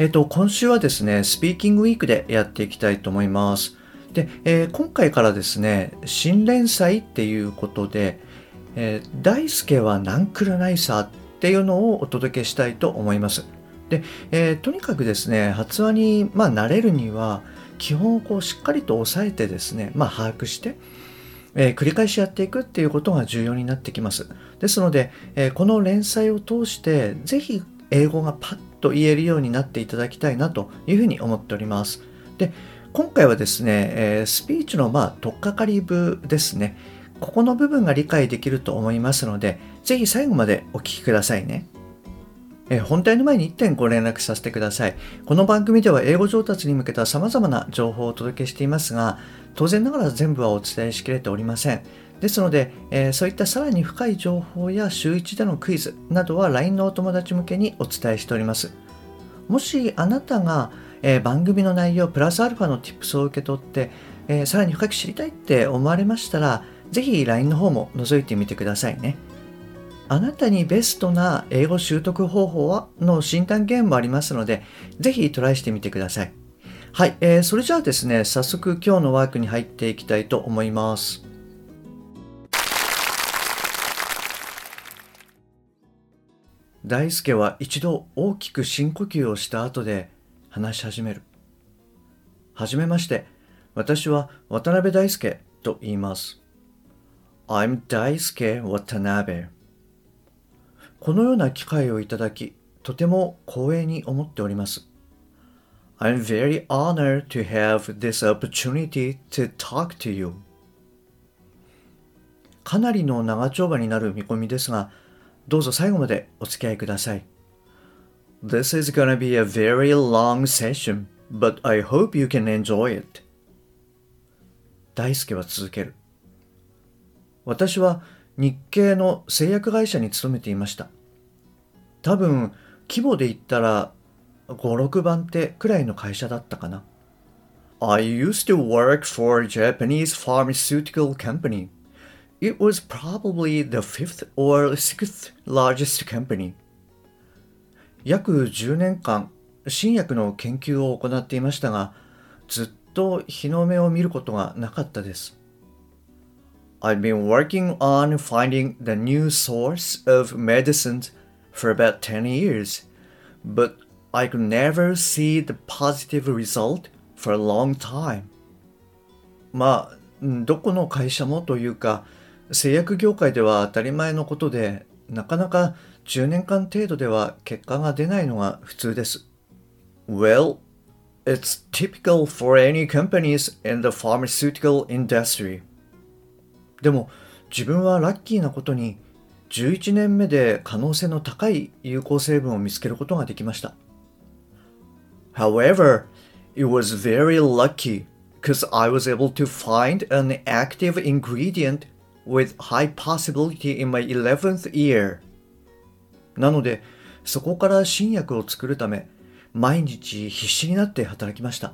えっ、と今週はですねスピーキングウィークでやっていきたいと思います。で、えー、今回からですね新連載っていうことで、えー、大輔はナンクルナイサーっていうのをお届けしたいと思います。で、えー、とにかくですね発話に、まあ、慣れるには基本をこうしっかりと押さえてですね、まあ、把握して、えー、繰り返しやっていくっていうことが重要になってきます。ですので、えー、この連載を通してぜひ英語がパッと言えるようになっていただきたいなというふうに思っておりますで今回はですね、え、スピーチのまあ取っかかり部ですねここの部分が理解できると思いますのでぜひ最後までお聞きくださいねえ本題の前に1点ご連絡させてください。この番組では英語上達に向けた様々な情報をお届けしていますが、当然ながら全部はお伝えしきれておりません。ですので、えー、そういったさらに深い情報や週1でのクイズなどは LINE のお友達向けにお伝えしております。もしあなたが、えー、番組の内容プラスアルファの Tips を受け取って、えー、さらに深く知りたいって思われましたら、ぜひ LINE の方も覗いてみてくださいね。あなたにベストな英語習得方法はの診断ゲームもありますので、ぜひトライしてみてください。はい、えー、それじゃあですね、早速今日のワークに入っていきたいと思います。大輔は一度大きく深呼吸をした後で話し始める。はじめまして、私は渡辺大輔と言います。I'm 大輔渡辺。このような機会をいただき、とても光栄に思っております。I'm very honored to have this opportunity to talk to you. かなりの長丁場になる見込みですが、どうぞ最後までお付き合いください。This is gonna be a very long session, but I hope you can enjoy it. 大輔は続ける。私は日系の製薬会社に勤めていました。多分、規模で言ったら5、6番手くらいの会社だったかな。I used to work for a Japanese pharmaceutical company. It was probably the fifth or sixth largest company. 約10年間、新薬の研究を行っていましたが、ずっと日の目を見ることがなかったです。I've been working on finding the new source of medicines for about 10 years, but I could never see the positive result for a long time. まあ、どこの会社もというか、製薬業界では当たり前のことで、なかなか10年間程度では結果が出ないのが普通です。Well, it's typical for any companies in the pharmaceutical industry. でも自分はラッキーなことに11年目で可能性の高い有効成分を見つけることができました。However, it was very lucky because I was able to find an active ingredient with high possibility in my 11th year. なので、そこから新薬を作るため、毎日必死になって働きました。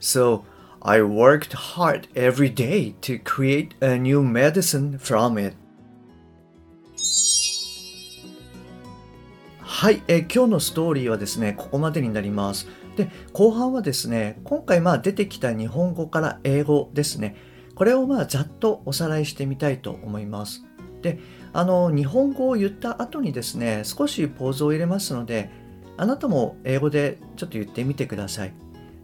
So, I worked hard every day to create a new medicine from it. はい、え今日のストーリーはですね、ここまでになります。で、後半はですね、今回まあ出てきた日本語から英語ですね、これをまあざっとおさらいしてみたいと思います。で、あの、日本語を言った後にですね、少しポーズを入れますので、あなたも英語でちょっと言ってみてください。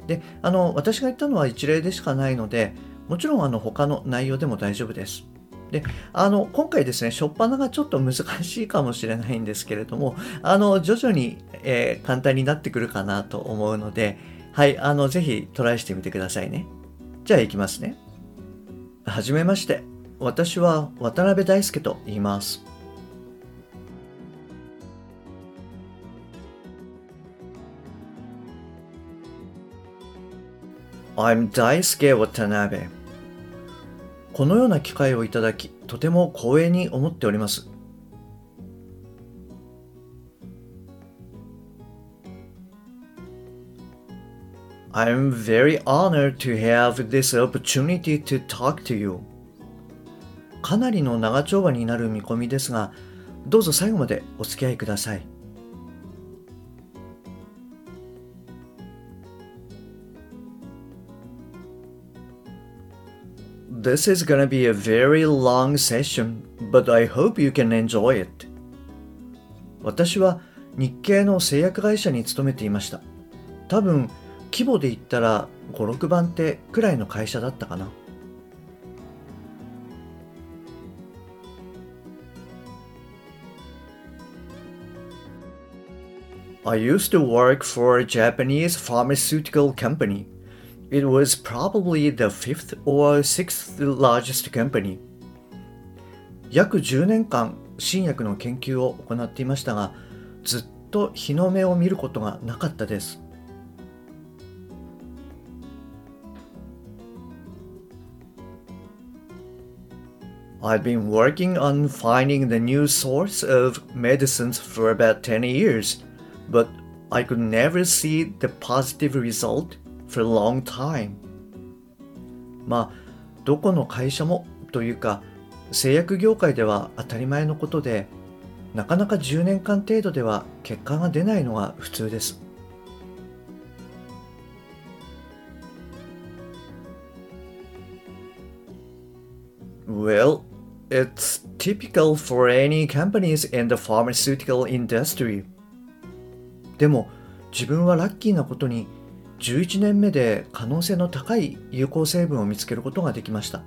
であの私が言ったのは一例でしかないのでもちろんあの他の内容でも大丈夫です。であの今回ですね、初っ端がちょっと難しいかもしれないんですけれども、あの徐々に、えー、簡単になってくるかなと思うので、はい、あのぜひトライしてみてくださいね。じゃあ行きますね。はじめまして、私は渡辺大輔と言います。I'm 大輔渡辺このような機会をいただき、とても光栄に思っております。I'm very honored to have this opportunity to talk to you. かなりの長丁場になる見込みですが、どうぞ最後までお付き合いください。This is gonna be a very long session, but I hope you can enjoy it. 私は日系の製薬会社に勤めていました。多分、規模で言ったら5、6番手くらいの会社だったかな。I used to work for a Japanese pharmaceutical company. It was probably the fifth or sixth largest company. 約10年間新薬の研究を行っていましたが、ずっと日の目を見ることがなかったです。I've been working on finding the new source of medicines for about 10 years, but I could never see the positive result for a long time. まあ、どこの会社もというか、製薬業界では当たり前のことで、なかなか10年間程度では結果が出ないのが普通です。Well, It's typical for any companies in the pharmaceutical industry. でも自分はラッキーなことに11年目で可能性の高い有効成分を見つけることができました。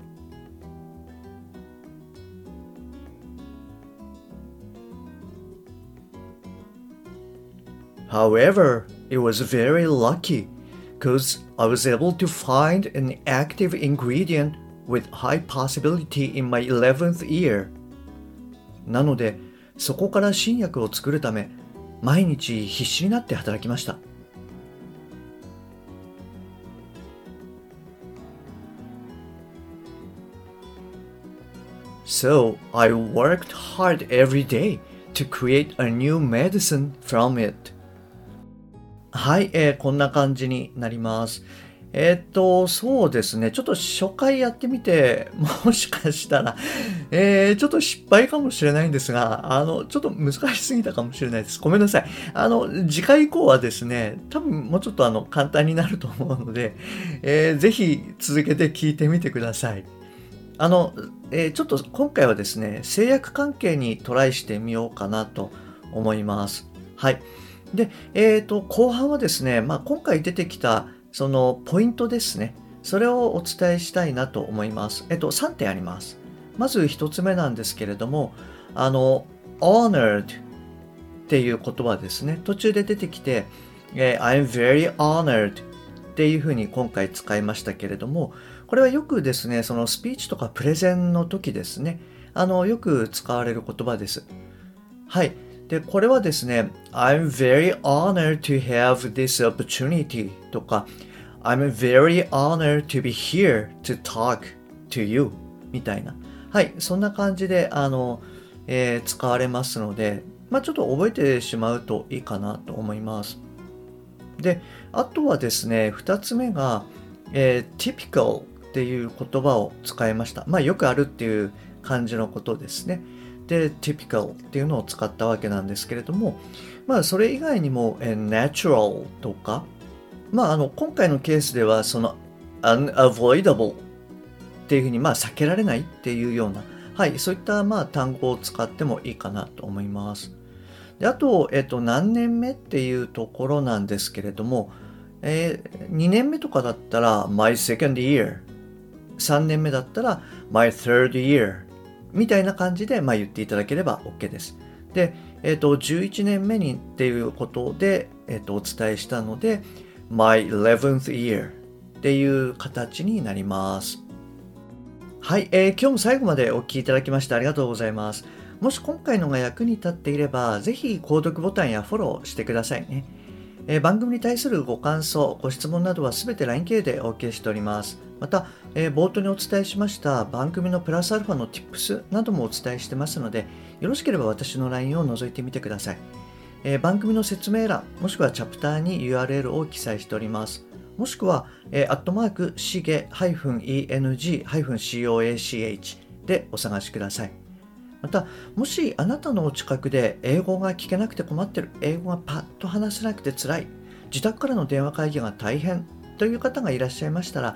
However, it was very lucky because I was able to find an active ingredient with high possibility in my 11th year なのでそこから新薬を作るため毎日必死になって働きました So I worked hard every day to create a new medicine from it. はい、えー、こんな感じになります。えっと、そうですね。ちょっと初回やってみて、もしかしたら、えー、ちょっと失敗かもしれないんですが、あの、ちょっと難しすぎたかもしれないです。ごめんなさい。あの、次回以降はですね、多分もうちょっとあの、簡単になると思うので、えー、ぜひ続けて聞いてみてください。あの、えー、ちょっと今回はですね、製薬関係にトライしてみようかなと思います。はい。で、えっ、ー、と、後半はですね、まあ、今回出てきたそのポイントですね。それをお伝えしたいなと思います。えっと、3点あります。まず1つ目なんですけれども、あの、honored っていう言葉ですね。途中で出てきて、I'm very honored っていうふうに今回使いましたけれども、これはよくですね、そのスピーチとかプレゼンの時ですね、あの、よく使われる言葉です。はい。で、これはですね、I'm very honored to have this opportunity とか、I'm very honored to be here to talk to you みたいな。はい、そんな感じで、あの、えー、使われますので、まあ、ちょっと覚えてしまうといいかなと思います。で、あとはですね、二つ目が、えー、typical っていう言葉を使いました。まあ、よくあるっていう感じのことですね。で typical っていうのを使ったわけなんですけれども、まあそれ以外にも、natural とか、まああの今回のケースではその unavoidable っていうふうにまあ避けられないっていうような、はい、そういったまあ単語を使ってもいいかなと思います。であと、えっと、何年目っていうところなんですけれども、えー、2年目とかだったら my second year 3年目だったら my third year みたいな感じで、まあ、言っていただければ OK です。で、えっ、ー、と、11年目にっていうことで、えっ、ー、と、お伝えしたので、my 11th year っていう形になります。はい、えー、今日も最後までお聴きいただきましてありがとうございます。もし今回のが役に立っていれば、ぜひ購読ボタンやフォローしてくださいね。えー、番組に対するご感想、ご質問などはすべて LINE 系でお受けしております。また、えー、冒頭にお伝えしました番組のプラスアルファの Tips などもお伝えしてますので、よろしければ私の LINE を覗いてみてください。えー、番組の説明欄、もしくはチャプターに URL を記載しております。もしくは、えー、アットマーク、しげ -eng-coach でお探しください。また、もしあなたのお近くで英語が聞けなくて困ってる、英語がパッと話せなくて辛い、自宅からの電話会議が大変という方がいらっしゃいましたら、